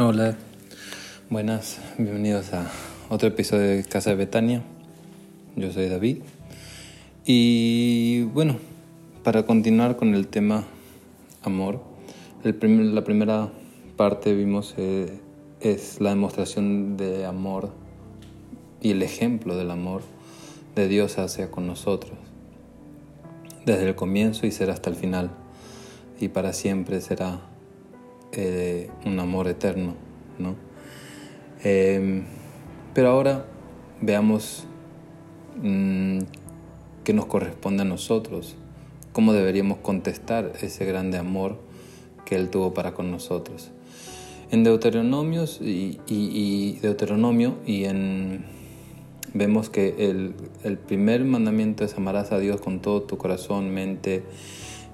Hola, buenas, bienvenidos a otro episodio de Casa de Betania. Yo soy David. Y bueno, para continuar con el tema amor, el la primera parte vimos eh, es la demostración de amor y el ejemplo del amor de Dios hacia con nosotros, desde el comienzo y será hasta el final, y para siempre será eh, un amor eterno, ¿no? Em, pero ahora veamos mm, qué nos corresponde a nosotros, cómo deberíamos contestar ese grande amor que Él tuvo para con nosotros. En Deuteronomios y, Deuteronomio y en vemos que el, el, primer mandamiento es amarás a Dios con todo tu corazón, mente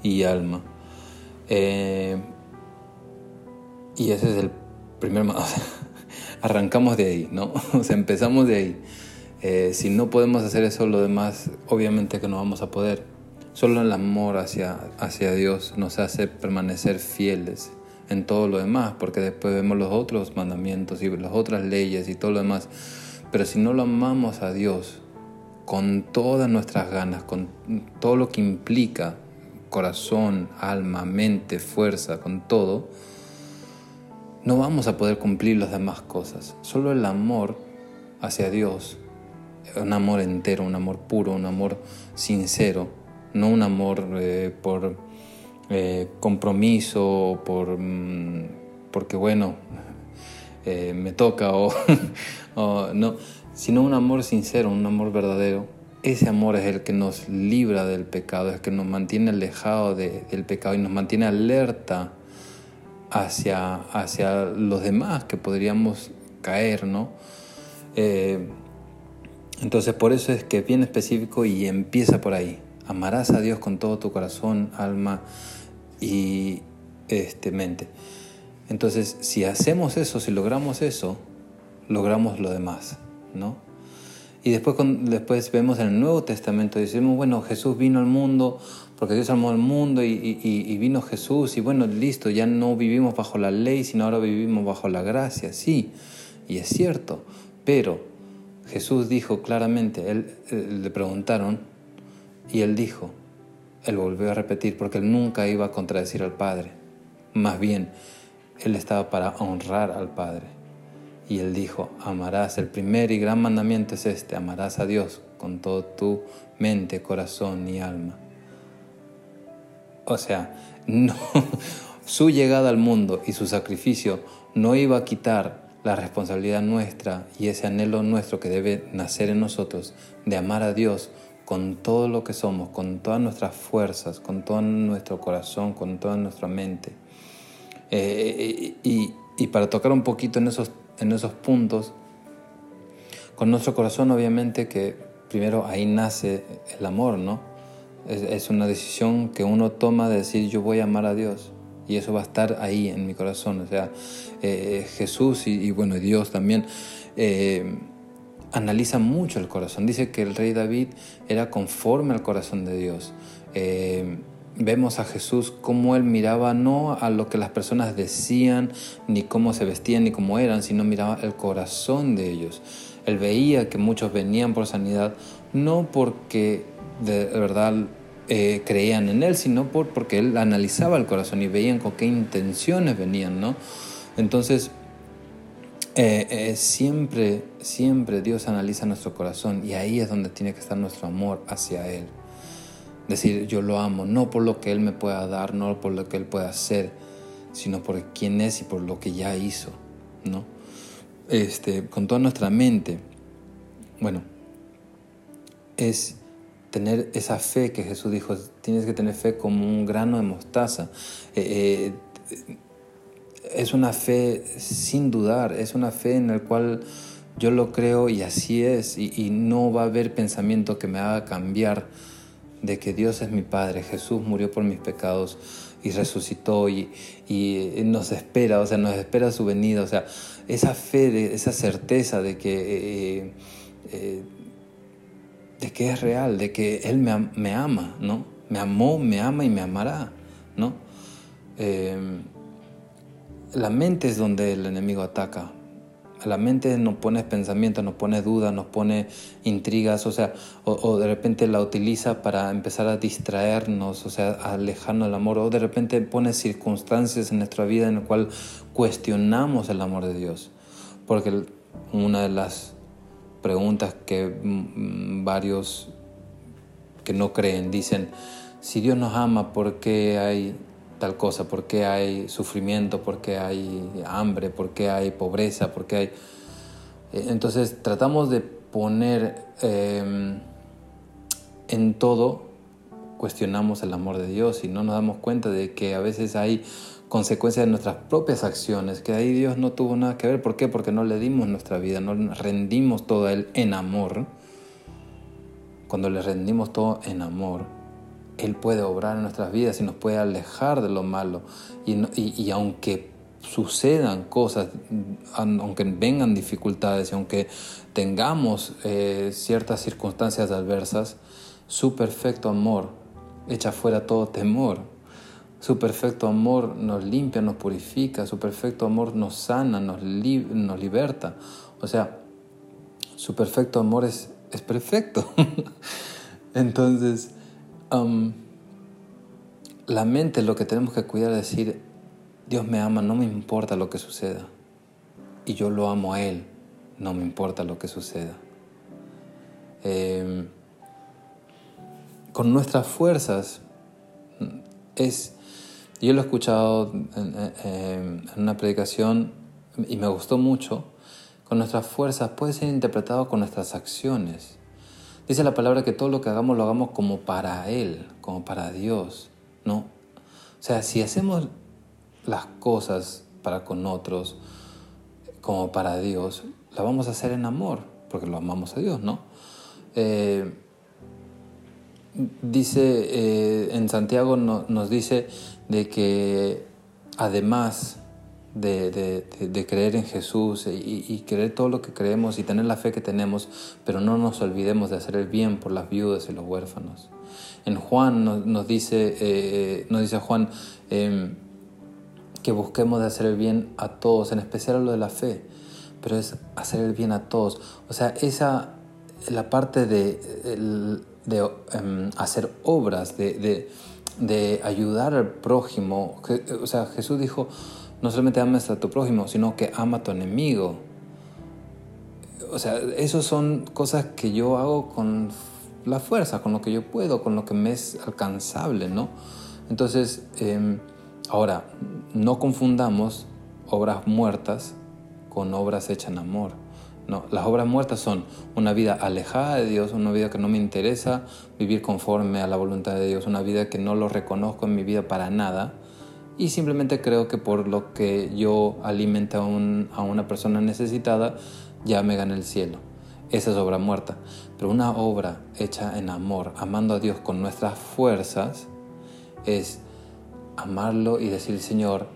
y alma. Eh, y ese es el primer... arrancamos de ahí, ¿no? O sea, empezamos de ahí. Eh, si no podemos hacer eso, lo demás, obviamente que no vamos a poder. Solo el amor hacia, hacia Dios nos hace permanecer fieles en todo lo demás, porque después vemos los otros mandamientos y las otras leyes y todo lo demás. Pero si no lo amamos a Dios con todas nuestras ganas, con todo lo que implica corazón, alma, mente, fuerza, con todo, no vamos a poder cumplir las demás cosas. Solo el amor hacia Dios, un amor entero, un amor puro, un amor sincero, no un amor eh, por eh, compromiso, por, mm, porque bueno, eh, me toca o, no, sino un amor sincero, un amor verdadero. Ese amor es el que nos libra del pecado, es el que nos mantiene alejado del pecado y nos mantiene alerta hacia, hacia los demás que podríamos caer, ¿no? Eh, entonces por eso es que es bien específico y empieza por ahí. Amarás a Dios con todo tu corazón, alma y este, mente. Entonces, si hacemos eso, si logramos eso, logramos lo demás, ¿no? Y después, después vemos en el Nuevo Testamento, decimos, bueno, Jesús vino al mundo porque Dios amó al mundo y, vino Jesús y bueno, listo, ya no vivimos bajo la ley, sino ahora vivimos bajo la gracia, sí, y es cierto, pero Jesús dijo claramente, él, le preguntaron y él dijo, él volvió a repetir, porque él nunca iba a contradecir al Padre, más bien, él estaba para honrar al Padre. Y él dijo, amarás, el primer y gran mandamiento es este, amarás a Dios con todo tu mente, corazón y alma. O sea, no, su llegada al mundo y su sacrificio no iba a quitar la responsabilidad nuestra y ese anhelo nuestro que debe nacer en nosotros de amar a Dios con todo lo que somos, con todas nuestras fuerzas, con todo nuestro corazón, con toda nuestra mente. Eh, y, y, para tocar un poquito en esos, en esos puntos, con nuestro corazón obviamente que primero ahí nace el amor, ¿no? Es, una decisión que uno toma de decir yo voy a amar a Dios y eso va a estar ahí en mi corazón. O sea, eh, Jesús y, bueno, Dios también eh, analiza mucho el corazón. Dice que el rey David era conforme al corazón de Dios. Eh, vemos a Jesús cómo él miraba no a lo que las personas decían, ni cómo se vestían, ni cómo eran, sino miraba el corazón de ellos. Él veía que muchos venían por sanidad, no porque de verdad eh, creían en él, sino por, porque él analizaba el corazón y veían con qué intenciones venían, ¿no? Entonces, eh, eh, siempre, siempre Dios analiza nuestro corazón y ahí es donde tiene que estar nuestro amor hacia Él. Decir, yo lo amo, no por lo que Él me pueda dar, no por lo que Él pueda hacer, sino por quién es y por lo que ya hizo, ¿no? Este, con toda nuestra mente. Bueno, es tener esa fe que Jesús dijo, tienes que tener fe como un grano de mostaza. Eh, eh, es una fe sin dudar, es una fe en la cual yo lo creo y así es, y, no va a haber pensamiento que me haga cambiar de que Dios es mi Padre, Jesús murió por mis pecados y resucitó y, nos espera, o sea, nos espera su venida, o sea, esa fe, esa certeza de que eh, de que es real, de que Él me, ama, ¿no? Me amó, me ama y me amará, ¿no? Eh, la mente es donde el enemigo ataca. La mente nos pone pensamientos, nos pone dudas, nos pone intrigas, o sea, o, de repente la utiliza para empezar a distraernos, o sea, a alejarnos del amor, o de repente pone circunstancias en nuestra vida en las cual cuestionamos el amor de Dios. Porque una de las preguntas que mm, varios que no creen dicen, si Dios nos ama, ¿por qué hay tal cosa? ¿Por qué hay sufrimiento? ¿Por qué hay hambre? ¿Por qué hay pobreza? ¿Por qué hay...? Eh, entonces tratamos de poner em, en todo, cuestionamos el amor de Dios y no nos damos cuenta de que a veces hay consecuencias de nuestras propias acciones, que ahí Dios no tuvo nada que ver. ¿Por qué? Porque no le dimos nuestra vida, no rendimos todo a Él en amor. Cuando le rendimos todo en amor, él puede obrar en nuestras vidas y nos puede alejar de lo malo. Y, aunque sucedan cosas, aunque vengan dificultades y aunque tengamos eh, ciertas circunstancias adversas, su perfecto amor echa fuera todo temor. Su perfecto amor nos limpia, nos purifica, su perfecto amor nos sana, nos, nos liberta. O sea, su perfecto amor es perfecto. Entonces, la mente lo que tenemos que cuidar es decir, Dios me ama, no me importa lo que suceda. Y yo lo amo a Él, no me importa lo que suceda. Em, con nuestras fuerzas es, yo lo he escuchado en, una predicación y me gustó mucho, con nuestras fuerzas puede ser interpretado con nuestras acciones. Dice la palabra que todo lo que hagamos lo hagamos como para Él, como para Dios, ¿no? O sea, si hacemos las cosas para con otros como para Dios, la vamos a hacer en amor, porque lo amamos a Dios, ¿no? Eh, dice, eh, en Santiago nos dice de que además de, creer en Jesús y, creer todo lo que creemos y tener la fe que tenemos, pero no nos olvidemos de hacer el bien por las viudas y los huérfanos. En Juan nos, dice, eh, nos dice Juan em, que busquemos de hacer el bien a todos, en especial a lo de la fe, pero es hacer el bien a todos. O sea, esa, la parte de, de em, hacer obras, de, de ayudar al prójimo. O sea, Jesús dijo, no solamente ames a tu prójimo, sino que ama a tu enemigo. O sea, esas son cosas que yo hago con la fuerza, con lo que yo puedo, con lo que me es alcanzable, ¿no? Entonces, em, ahora, no confundamos obras muertas con obras hechas en amor. No, las obras muertas son una vida alejada de Dios, una vida que no me interesa vivir conforme a la voluntad de Dios, una vida que no lo reconozco en mi vida para nada, y simplemente creo que por lo que yo alimente a, una persona necesitada, ya me gane el cielo. Esa es obra muerta. Pero una obra hecha en amor, amando a Dios con nuestras fuerzas, es amarlo y decir, Señor,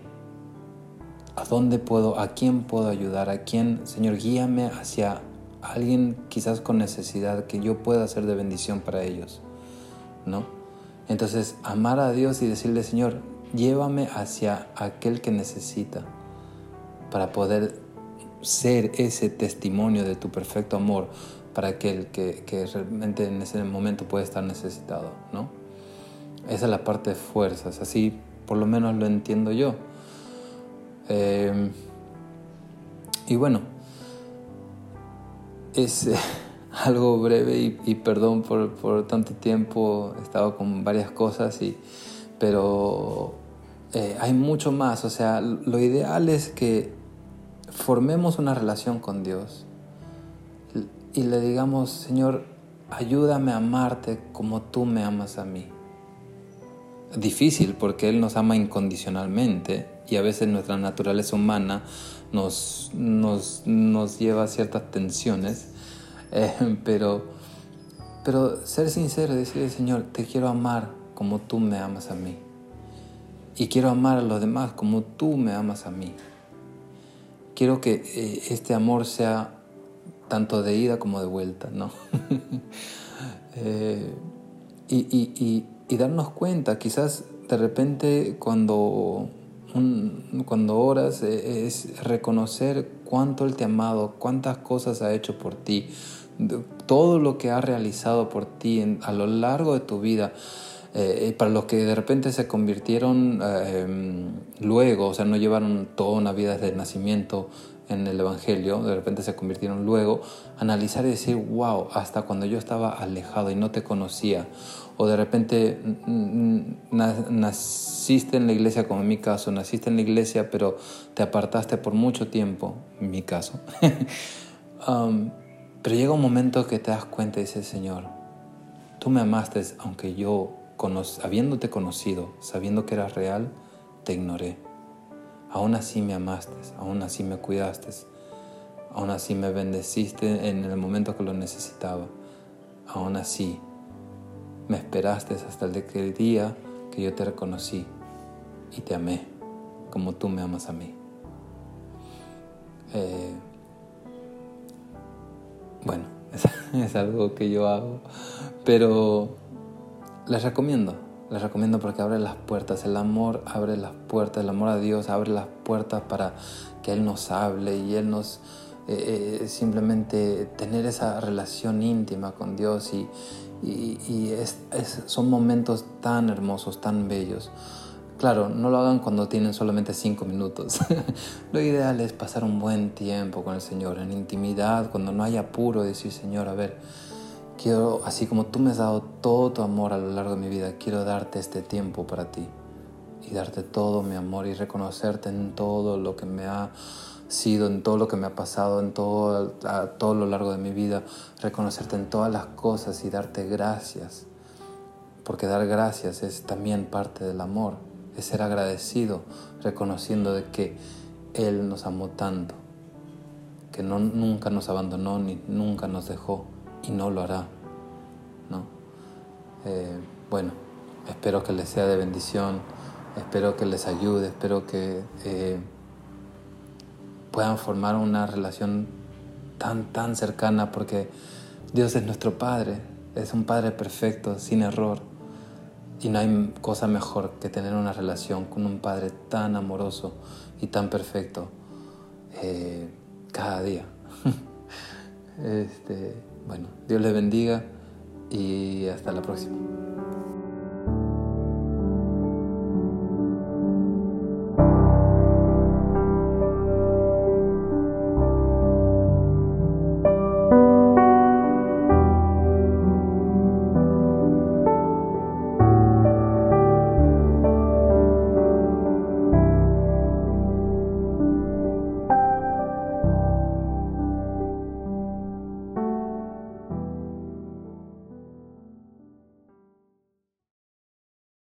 ¿a dónde puedo, a quién puedo ayudar? ¿A quién, Señor, guíame hacia alguien quizás con necesidad que yo pueda ser de bendición para ellos? ¿No? Entonces, amar a Dios y decirle, Señor, llévame hacia aquel que necesita para poder ser ese testimonio de tu perfecto amor para aquel que, realmente en ese momento puede estar necesitado, ¿no? Esa es la parte de fuerzas, así por lo menos lo entiendo yo. Eh, y bueno, es algo breve y, y perdón por, por, tanto tiempo, he estado con varias cosas, y, pero eh, hay mucho más. O sea, lo ideal es que formemos una relación con Dios y le digamos, Señor, ayúdame a amarte como tú me amas a mí. Difícil porque Él nos ama incondicionalmente y a veces nuestra naturaleza humana nos, nos, nos lleva a ciertas tensiones, eh, pero, pero ser sincero y decirle, Señor, te quiero amar como tú me amas a mí y quiero amar a los demás como tú me amas a mí. Quiero que eh, este amor sea tanto de ida como de vuelta, ¿no? Eh, y, darnos cuenta, quizás de repente cuando cuando oras e, es reconocer cuánto Él te ha amado, cuántas cosas ha hecho por ti, todo lo que ha realizado por ti a lo largo de tu vida. Eh, para los que de repente se convirtieron eh, luego, o sea, no llevaron toda una vida desde el nacimiento en el Evangelio, de repente se convirtieron luego, analizar y decir, wow, hasta cuando yo estaba alejado y no te conocía, o de repente naciste en la iglesia, como en mi caso, naciste en la iglesia, pero te apartaste por mucho tiempo, en mi caso. Um, pero llega un momento que te das cuenta y dices, Señor, tú me amaste aunque yo, habiéndote conocido, sabiendo que eras real, te ignoré. Aún así me amaste, aún así me cuidaste, aún así me bendeciste en el momento que lo necesitaba, aún así me esperaste hasta el día que yo te reconocí y te amé como tú me amas a mí. Eh, bueno, es, algo que yo hago, pero les recomiendo, les recomiendo porque abre las puertas, el amor abre las puertas, el amor a Dios abre las puertas para que Él nos hable y Él nos eh, eh, simplemente tener esa relación íntima con Dios y, y, son momentos tan hermosos, tan bellos. Claro, no lo hagan cuando tienen solamente cinco minutos. lo ideal es pasar un buen tiempo con el Señor, en intimidad, cuando no hay apuro, decir, Señor, a ver, quiero, así como tú me has dado todo tu amor a lo largo de mi vida, quiero darte este tiempo para ti y darte todo mi amor y reconocerte en todo lo que me ha sido, en todo lo que me ha pasado, en todo, a todo lo largo de mi vida, reconocerte en todas las cosas y darte gracias. Porque dar gracias es también parte del amor, es ser agradecido, reconociendo de que Él nos amó tanto, que no, nunca nos abandonó ni nunca nos dejó y no lo hará. ¿no? Eh, bueno, espero que les sea de bendición, espero que les ayude, espero que... Eh, puedan formar una relación tan, tan cercana, porque Dios es nuestro Padre, es un Padre perfecto, sin error. Y no hay cosa mejor que tener una relación con un Padre tan amoroso y tan perfecto eh, cada día. este, bueno, Dios les bendiga y hasta la próxima.